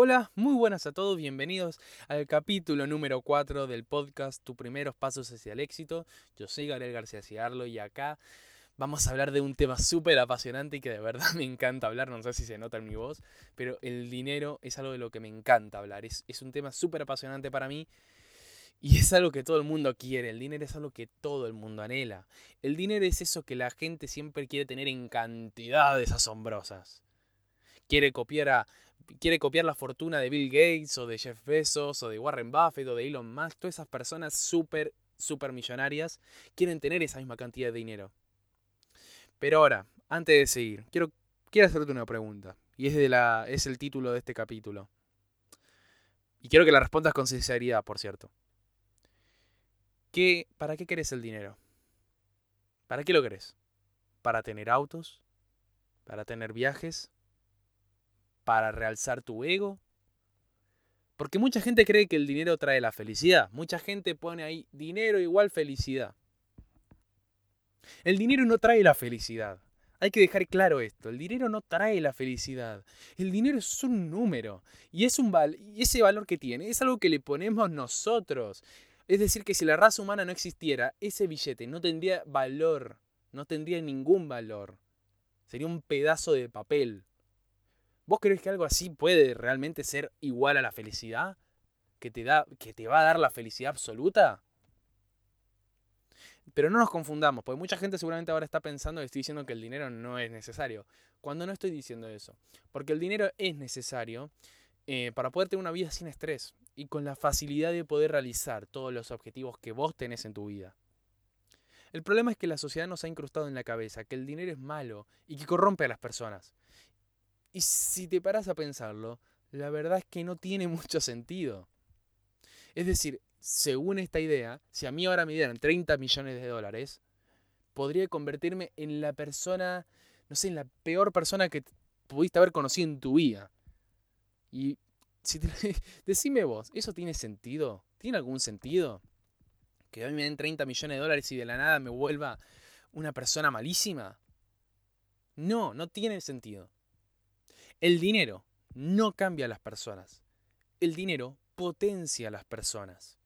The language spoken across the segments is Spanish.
Hola, muy buenas a todos, bienvenidos al capítulo número 4 del podcast Tu primeros pasos hacia el éxito. Yo soy Gabriel García Ciarlo y acá vamos a hablar de un tema súper apasionante y que de verdad me encanta hablar, no sé si se nota en mi voz, pero el dinero es algo de lo que me encanta hablar, es, es un tema súper apasionante para mí y es algo que todo el mundo quiere, el dinero es algo que todo el mundo anhela. El dinero es eso que la gente siempre quiere tener en cantidades asombrosas. Quiere copiar quiere copiar la fortuna de Bill Gates o de Jeff Bezos o de Warren Buffett o de Elon Musk, todas esas personas súper, súper millonarias quieren tener esa misma cantidad de dinero. Pero ahora, antes de seguir, quiero, quiero hacerte una pregunta. Y es, de la, es el título de este capítulo. Y quiero que la respondas con sinceridad, por cierto. ¿Qué, ¿Para qué querés el dinero? ¿Para qué lo querés? ¿Para tener autos? ¿Para tener viajes? Para realzar tu ego? Porque mucha gente cree que el dinero trae la felicidad. Mucha gente pone ahí dinero igual felicidad. El dinero no trae la felicidad. Hay que dejar claro esto. El dinero no trae la felicidad. El dinero es un número. Y, es un y ese valor que tiene es algo que le ponemos nosotros. Es decir, que si la raza humana no existiera, ese billete no tendría valor. No tendría ningún valor. Sería un pedazo de papel. ¿Vos crees que algo así puede realmente ser igual a la felicidad? ¿Que te, da, que te va a dar la felicidad absoluta? Pero no nos confundamos, porque mucha gente seguramente ahora está pensando que estoy diciendo que el dinero no es necesario. Cuando no estoy diciendo eso. Porque el dinero es necesario eh, para poder tener una vida sin estrés y con la facilidad de poder realizar todos los objetivos que vos tenés en tu vida. El problema es que la sociedad nos ha incrustado en la cabeza que el dinero es malo y que corrompe a las personas. Y si te paras a pensarlo, la verdad es que no tiene mucho sentido. Es decir, según esta idea, si a mí ahora me dieran 30 millones de dólares, podría convertirme en la persona, no sé, en la peor persona que pudiste haber conocido en tu vida. Y si decime vos, ¿eso tiene sentido? ¿Tiene algún sentido? Que a mí me den 30 millones de dólares y de la nada me vuelva una persona malísima. No, no tiene sentido. El dinero no cambia a las personas. El dinero potencia a las personas.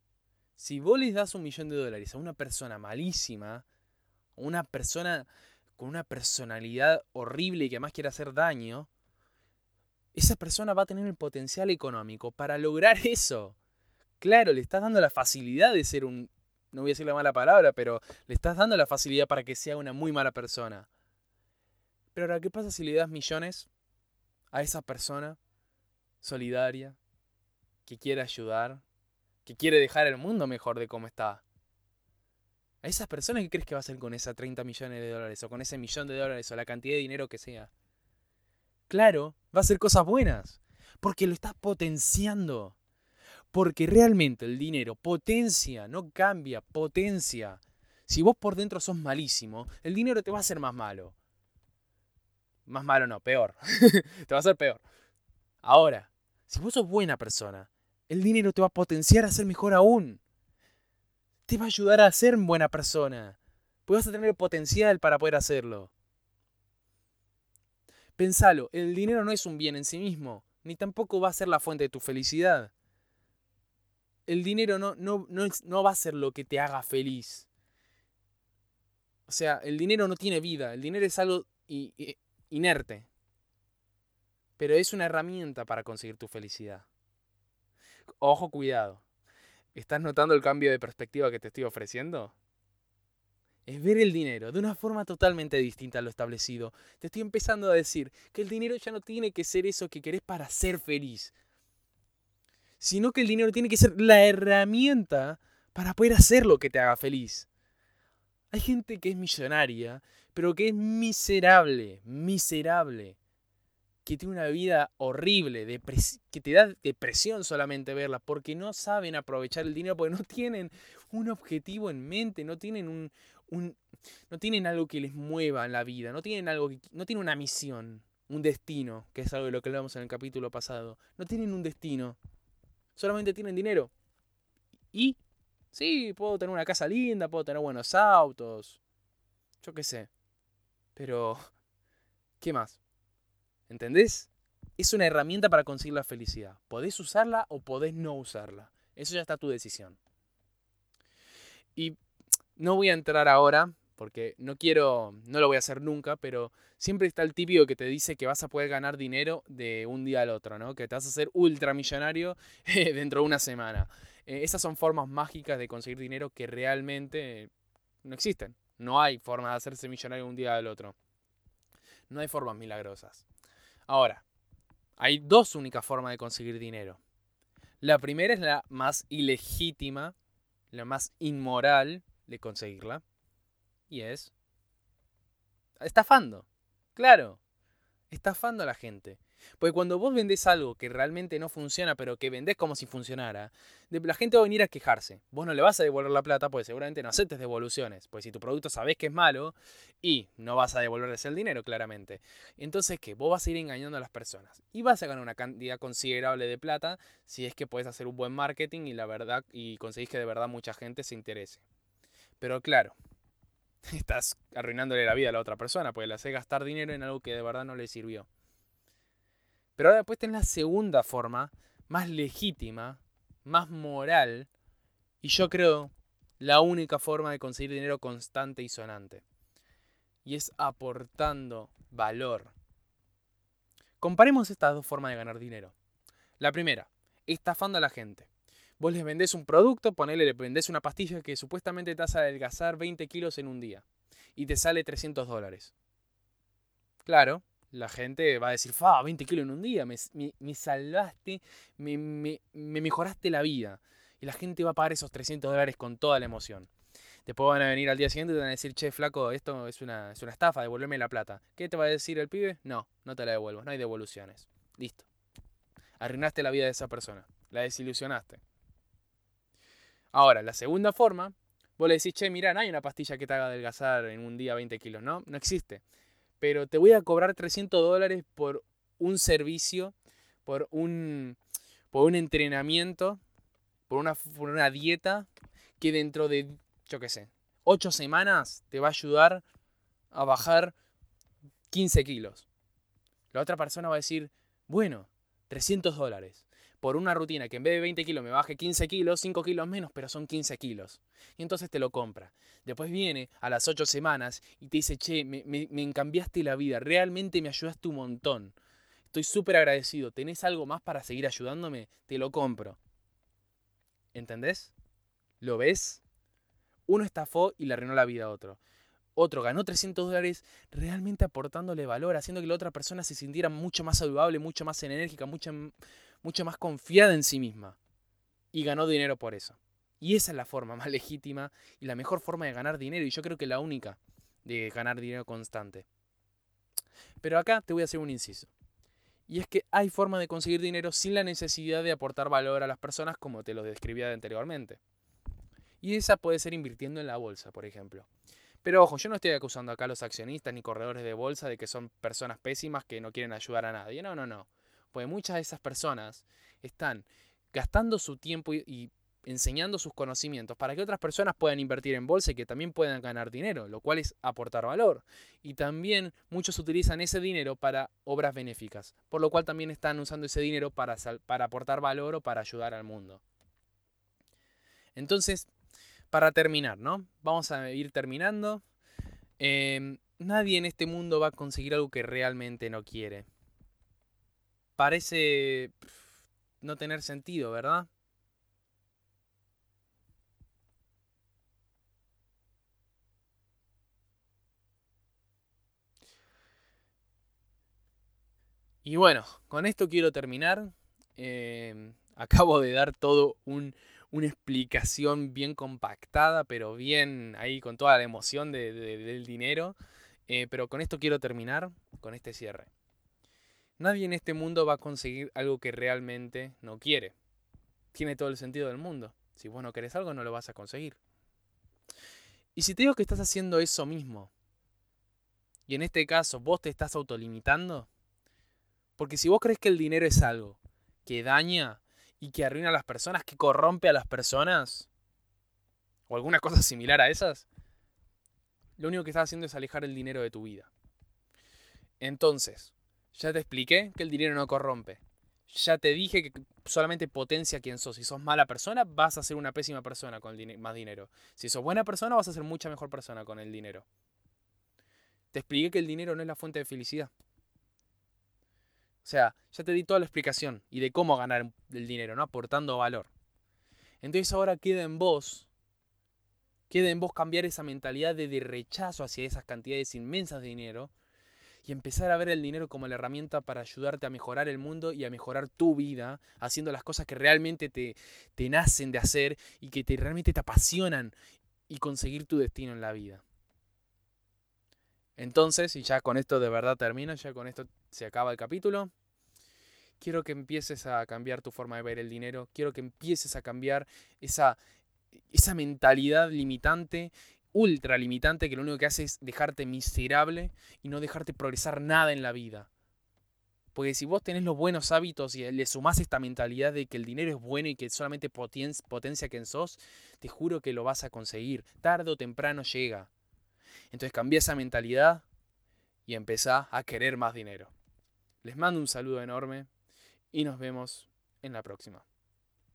Si vos les das un millón de dólares a una persona malísima, una persona con una personalidad horrible y que además quiere hacer daño, esa persona va a tener el potencial económico para lograr eso. Claro, le estás dando la facilidad de ser un, no voy a decir la mala palabra, pero le estás dando la facilidad para que sea una muy mala persona. Pero ahora, ¿qué pasa si le das millones a esa persona solidaria, que quiere ayudar, que quiere dejar el mundo mejor de cómo está. A esas personas que crees que va a hacer con esas 30 millones de dólares o con ese millón de dólares o la cantidad de dinero que sea. Claro, va a hacer cosas buenas, porque lo estás potenciando. Porque realmente el dinero potencia, no cambia, potencia. Si vos por dentro sos malísimo, el dinero te va a hacer más malo. Más malo no, peor. te va a hacer peor. Ahora, si vos sos buena persona, el dinero te va a potenciar a ser mejor aún. Te va a ayudar a ser buena persona. Pues vas a tener el potencial para poder hacerlo. Pensalo, el dinero no es un bien en sí mismo, ni tampoco va a ser la fuente de tu felicidad. El dinero no, no, no, no va a ser lo que te haga feliz. O sea, el dinero no tiene vida, el dinero es algo y, inerte. Pero es una herramienta para conseguir tu felicidad. Ojo, cuidado. ¿Estás notando el cambio de perspectiva que te estoy ofreciendo? Es ver el dinero de una forma totalmente distinta a lo establecido. Te estoy empezando a decir que el dinero ya no tiene que ser eso que querés para ser feliz, sino que el dinero tiene que ser la herramienta para poder hacer lo que te haga feliz. Hay gente que es millonaria, pero que es miserable, miserable. Que tiene una vida horrible, que te da depresión solamente verla, porque no saben aprovechar el dinero, porque no tienen un objetivo en mente, no tienen un, no tienen algo que les mueva en la vida, no tienen algo no tienen una misión, un destino, que es algo de lo que hablamos en el capítulo pasado. No tienen un destino, solamente tienen dinero. Y Sí, puedo tener una casa linda, puedo tener buenos autos. Yo qué sé. Pero, ¿qué más? ¿Entendés? es una herramienta para conseguir la felicidad. Podés usarla o podés no usarla. Eso ya está tu decisión. Y no voy a entrar ahora, porque no quiero, no lo voy a hacer nunca, pero siempre está el típico que te dice que vas a poder ganar dinero de un día al otro, ¿no? Que te vas a hacer ultramillonario dentro de una semana. Eh, esas son formas mágicas de conseguir dinero que realmente no existen. No hay forma de hacerse millonario un día al otro. No hay formas milagrosas. Ahora, hay dos únicas formas de conseguir dinero. La primera es la más ilegítima, la más inmoral de conseguirla. Y es estafando. Claro, estafando a la gente. Porque cuando vos vendés algo que realmente no funciona, pero que vendés como si funcionara, la gente va a venir a quejarse. Vos no le vas a devolver la plata porque seguramente no aceptes devoluciones. Pues si tu producto sabés que es malo y no vas a devolverles el dinero, claramente. Entonces, ¿qué? Vos vas a ir engañando a las personas. Y vas a ganar una cantidad considerable de plata si es que puedes hacer un buen marketing y la verdad y conseguís que de verdad mucha gente se interese. Pero claro, estás arruinándole la vida a la otra persona porque le hace gastar dinero en algo que de verdad no le sirvió. Pero ahora después tenés la segunda forma, más legítima, más moral, y yo creo la única forma de conseguir dinero constante y sonante. Y es aportando valor. Comparemos estas dos formas de ganar dinero. La primera, estafando a la gente. Vos les vendés un producto, ponele, le vendés una pastilla que supuestamente te hace adelgazar 20 kilos en un día. Y te sale 300 dólares. Claro, la gente va a decir, fa, 20 kilos en un día, me, salvaste, me, mejoraste la vida. Y la gente va a pagar esos 300 dólares con toda la emoción. Después van a venir al día siguiente y te van a decir, che, flaco, esto es una, es una estafa, devuélveme la plata. ¿Qué te va a decir el pibe? No, no te la devuelvo, no hay devoluciones. Listo. Arruinaste la vida de esa persona, la desilusionaste. Ahora, la segunda forma, vos le decís, che, mira, no hay una pastilla que te haga adelgazar en un día 20 kilos, ¿no? No existe pero te voy a cobrar 300 dólares por un servicio, por un, por un entrenamiento, por una, por una dieta que dentro de, yo qué sé, 8 semanas te va a ayudar a bajar 15 kilos. La otra persona va a decir, bueno, 300 dólares por una rutina que en vez de 20 kilos me baje 15 kilos, 5 kilos menos, pero son 15 kilos. Y entonces te lo compra. Después viene a las 8 semanas y te dice, che, me, me, me cambiaste la vida, realmente me ayudaste un montón. Estoy súper agradecido. ¿Tenés algo más para seguir ayudándome? Te lo compro. ¿Entendés? ¿Lo ves? Uno estafó y le arruinó la vida a otro. Otro ganó 300 dólares realmente aportándole valor, haciendo que la otra persona se sintiera mucho más saludable, mucho más enérgica, mucho, mucho más confiada en sí misma. Y ganó dinero por eso. Y esa es la forma más legítima y la mejor forma de ganar dinero. Y yo creo que la única de ganar dinero constante. Pero acá te voy a hacer un inciso. Y es que hay forma de conseguir dinero sin la necesidad de aportar valor a las personas como te lo describía anteriormente. Y esa puede ser invirtiendo en la bolsa, por ejemplo. Pero ojo, yo no estoy acusando acá a los accionistas ni corredores de bolsa de que son personas pésimas que no quieren ayudar a nadie. No, no, no. Pues muchas de esas personas están gastando su tiempo y, enseñando sus conocimientos para que otras personas puedan invertir en bolsa y que también puedan ganar dinero, lo cual es aportar valor. Y también muchos utilizan ese dinero para obras benéficas, por lo cual también están usando ese dinero para, para aportar valor o para ayudar al mundo. Entonces, para terminar, ¿no? Vamos a ir terminando. Em, nadie en este mundo va a conseguir algo que realmente no quiere parece no tener sentido, ¿verdad? Y bueno, con esto quiero terminar. Em, acabo de dar todo una explicación bien compactada, pero bien ahí con toda la emoción del dinero. Eh, pero con esto quiero terminar, con este cierre. Nadie en este mundo va a conseguir algo que realmente no quiere. Tiene todo el sentido del mundo. Si vos no querés algo, no lo vas a conseguir. Y si te digo que estás haciendo eso mismo, y en este caso vos te estás autolimitando, porque si vos crees que el dinero es algo que daña y que arruina a las personas, que corrompe a las personas, o alguna cosa similar a esas, lo único que estás haciendo es alejar el dinero de tu vida. Entonces, Ya te expliqué que el dinero no corrompe. Ya te dije que solamente potencia quien sos. Si sos mala persona, vas a ser una pésima persona con más dinero. Si sos buena persona, vas a ser mucha mejor persona con el dinero. Te expliqué que el dinero no es la fuente de felicidad. O sea, ya te di toda la explicación y de cómo ganar el dinero, ¿no? Aportando valor. Entonces ahora queda en vos, queda en vos cambiar esa mentalidad de rechazo hacia esas cantidades inmensas de dinero y empezar a ver el dinero como la herramienta para ayudarte a mejorar el mundo y a mejorar tu vida, haciendo las cosas que realmente te, te nacen de hacer y que te, realmente te apasionan y conseguir tu destino en la vida. Entonces, y ya con esto de verdad termino, ya con esto se acaba el capítulo. Quiero que empieces a cambiar tu forma de ver el dinero. Quiero que empieces a cambiar esa, esa mentalidad limitante ultra limitante que lo único que hace es dejarte miserable y no dejarte progresar nada en la vida. Porque si vos tenés los buenos hábitos y le sumás esta mentalidad de que el dinero es bueno y que solamente potencia quien sos, te juro que lo vas a conseguir. Tarde o temprano llega. Entonces cambia esa mentalidad y empezá a querer más dinero. Les mando un saludo enorme y nos vemos en la próxima.